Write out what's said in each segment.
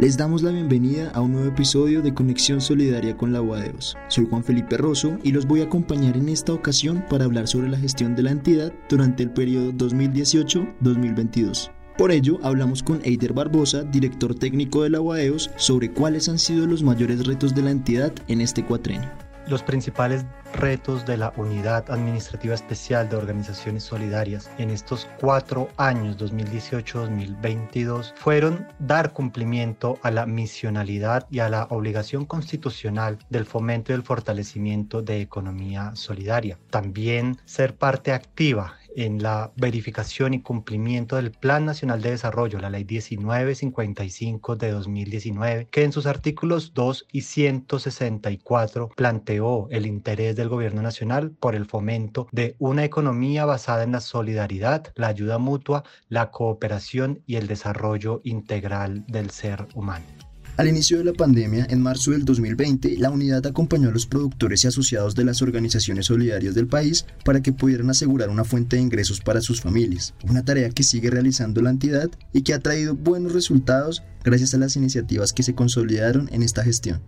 Les damos la bienvenida a un nuevo episodio de Conexión Solidaria con la UADEOS. Soy Juan Felipe Rosso y los voy a acompañar en esta ocasión para hablar sobre la gestión de la entidad durante el periodo 2018-2022. Por ello, hablamos con Eider Barbosa, director técnico de la UADEOS, sobre cuáles han sido los mayores retos de la entidad en este cuatrenio. Los principales retos de la Unidad Administrativa Especial de Organizaciones Solidarias en estos cuatro años, 2018-2022, fueron dar cumplimiento a la misionalidad y a la obligación constitucional del fomento y el fortalecimiento de economía solidaria. También ser parte activa en la verificación y cumplimiento del Plan Nacional de Desarrollo, la Ley 1955 de 2019, que en sus artículos 2 y 164 planteó el interés del Gobierno Nacional por el fomento de una economía basada en la solidaridad, la ayuda mutua, la cooperación y el desarrollo integral del ser humano. Al inicio de la pandemia, en marzo del 2020, la unidad acompañó a los productores y asociados de las organizaciones solidarias del país para que pudieran asegurar una fuente de ingresos para sus familias, una tarea que sigue realizando la entidad y que ha traído buenos resultados gracias a las iniciativas que se consolidaron en esta gestión.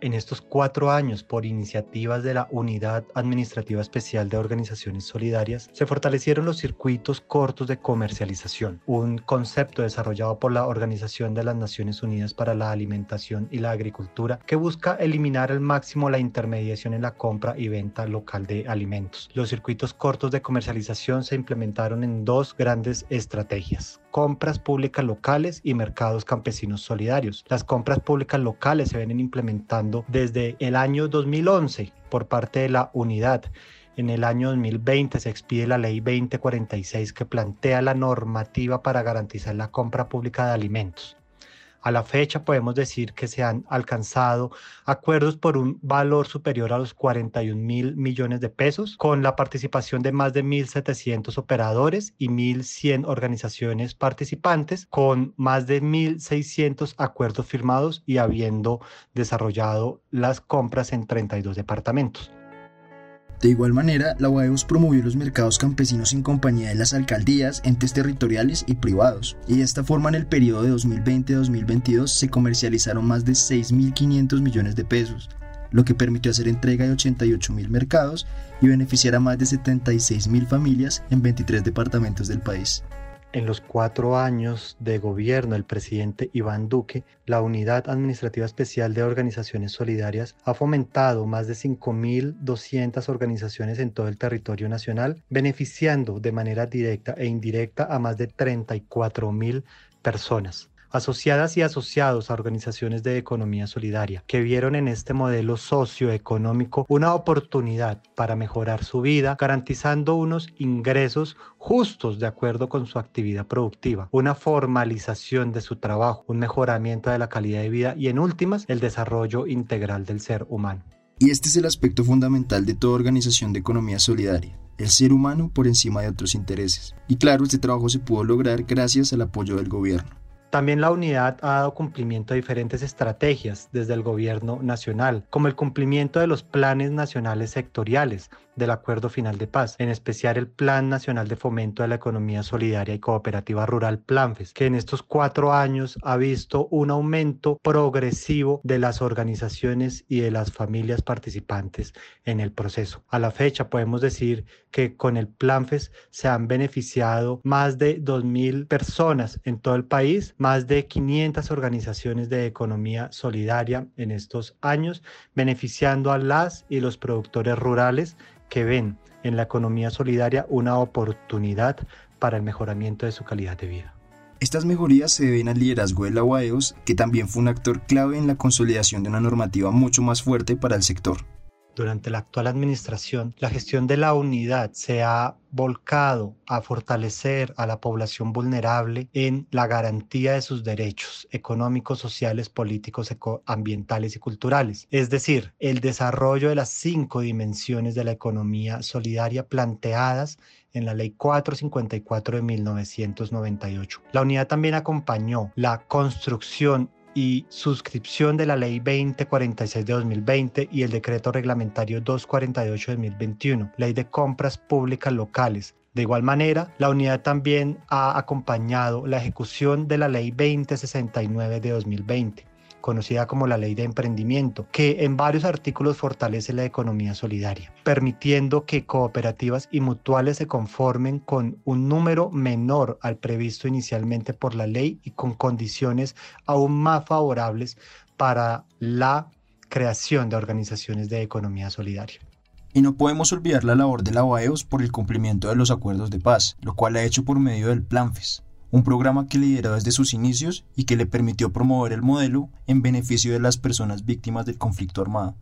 En estos cuatro años, por iniciativas de la Unidad Administrativa Especial de Organizaciones Solidarias, se fortalecieron los circuitos cortos de comercialización, un concepto desarrollado por la Organización de las Naciones Unidas para la Alimentación y la Agricultura que busca eliminar al máximo la intermediación en la compra y venta local de alimentos. Los circuitos cortos de comercialización se implementaron en dos grandes estrategias compras públicas locales y mercados campesinos solidarios. Las compras públicas locales se vienen implementando desde el año 2011 por parte de la unidad. En el año 2020 se expide la ley 2046 que plantea la normativa para garantizar la compra pública de alimentos. A la fecha podemos decir que se han alcanzado acuerdos por un valor superior a los 41 mil millones de pesos, con la participación de más de 1.700 operadores y 1.100 organizaciones participantes, con más de 1.600 acuerdos firmados y habiendo desarrollado las compras en 32 departamentos. De igual manera, la UAEUS promovió los mercados campesinos en compañía de las alcaldías, entes territoriales y privados, y de esta forma en el periodo de 2020-2022 se comercializaron más de 6.500 millones de pesos, lo que permitió hacer entrega de 88.000 mercados y beneficiar a más de 76.000 familias en 23 departamentos del país. En los cuatro años de gobierno del presidente Iván Duque, la Unidad Administrativa Especial de Organizaciones Solidarias ha fomentado más de 5.200 organizaciones en todo el territorio nacional, beneficiando de manera directa e indirecta a más de 34.000 personas asociadas y asociados a organizaciones de economía solidaria, que vieron en este modelo socioeconómico una oportunidad para mejorar su vida, garantizando unos ingresos justos de acuerdo con su actividad productiva, una formalización de su trabajo, un mejoramiento de la calidad de vida y en últimas el desarrollo integral del ser humano. Y este es el aspecto fundamental de toda organización de economía solidaria, el ser humano por encima de otros intereses. Y claro, este trabajo se pudo lograr gracias al apoyo del gobierno. También la unidad ha dado cumplimiento a diferentes estrategias desde el gobierno nacional, como el cumplimiento de los planes nacionales sectoriales del Acuerdo Final de Paz, en especial el Plan Nacional de Fomento de la Economía Solidaria y Cooperativa Rural PLANFES, que en estos cuatro años ha visto un aumento progresivo de las organizaciones y de las familias participantes en el proceso. A la fecha podemos decir que con el PLANFES se han beneficiado más de 2.000 personas en todo el país más de 500 organizaciones de economía solidaria en estos años, beneficiando a las y los productores rurales que ven en la economía solidaria una oportunidad para el mejoramiento de su calidad de vida. Estas mejorías se deben al liderazgo de la UAEOS, que también fue un actor clave en la consolidación de una normativa mucho más fuerte para el sector. Durante la actual administración, la gestión de la unidad se ha volcado a fortalecer a la población vulnerable en la garantía de sus derechos económicos, sociales, políticos, ambientales y culturales. Es decir, el desarrollo de las cinco dimensiones de la economía solidaria planteadas en la Ley 454 de 1998. La unidad también acompañó la construcción y suscripción de la Ley 2046 de 2020 y el Decreto Reglamentario 248 de 2021, Ley de Compras Públicas Locales, de igual manera, la unidad también ha acompañado la ejecución de la Ley 2069 de 2020, conocida como la ley de emprendimiento, que en varios artículos fortalece la economía solidaria, permitiendo que cooperativas y mutuales se conformen con un número menor al previsto inicialmente por la ley y con condiciones aún más favorables para la creación de organizaciones de economía solidaria. Y no podemos olvidar la labor de la OAEOS por el cumplimiento de los acuerdos de paz, lo cual ha hecho por medio del PLANFES, un programa que lideró desde sus inicios y que le permitió promover el modelo en beneficio de las personas víctimas del conflicto armado.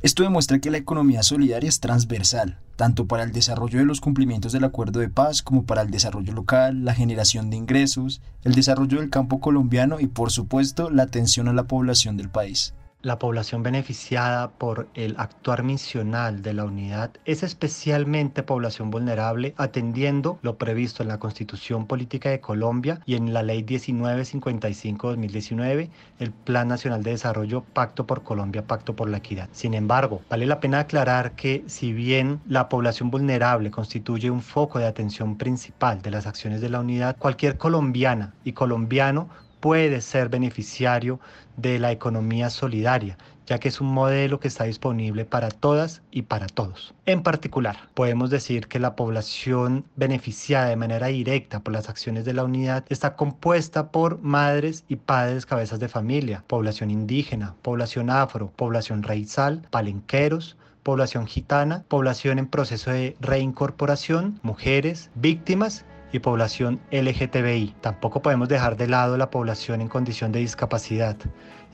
Esto demuestra que la economía solidaria es transversal, tanto para el desarrollo de los cumplimientos del acuerdo de paz como para el desarrollo local, la generación de ingresos, el desarrollo del campo colombiano y por supuesto la atención a la población del país. La población beneficiada por el actuar misional de la unidad es especialmente población vulnerable atendiendo lo previsto en la Constitución Política de Colombia y en la Ley 1955-2019, el Plan Nacional de Desarrollo Pacto por Colombia, Pacto por la Equidad. Sin embargo, vale la pena aclarar que si bien la población vulnerable constituye un foco de atención principal de las acciones de la unidad, cualquier colombiana y colombiano puede ser beneficiario de la economía solidaria, ya que es un modelo que está disponible para todas y para todos. En particular, podemos decir que la población beneficiada de manera directa por las acciones de la unidad está compuesta por madres y padres cabezas de familia, población indígena, población afro, población raizal, palenqueros, población gitana, población en proceso de reincorporación, mujeres, víctimas y población LGTBI. Tampoco podemos dejar de lado la población en condición de discapacidad,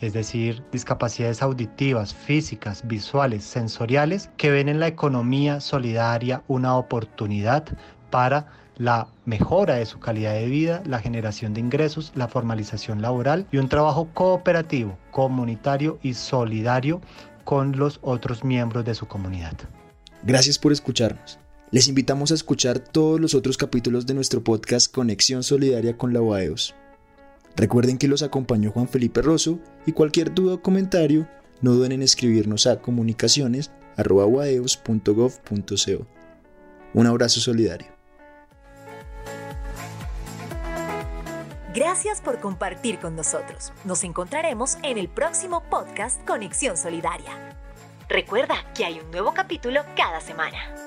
es decir, discapacidades auditivas, físicas, visuales, sensoriales, que ven en la economía solidaria una oportunidad para la mejora de su calidad de vida, la generación de ingresos, la formalización laboral y un trabajo cooperativo, comunitario y solidario con los otros miembros de su comunidad. Gracias por escucharnos. Les invitamos a escuchar todos los otros capítulos de nuestro podcast Conexión Solidaria con la UAEOS. Recuerden que los acompañó Juan Felipe Rosso y cualquier duda o comentario no duden en escribirnos a comunicaciones.uaeos.gov.co. Un abrazo solidario. Gracias por compartir con nosotros. Nos encontraremos en el próximo podcast Conexión Solidaria. Recuerda que hay un nuevo capítulo cada semana.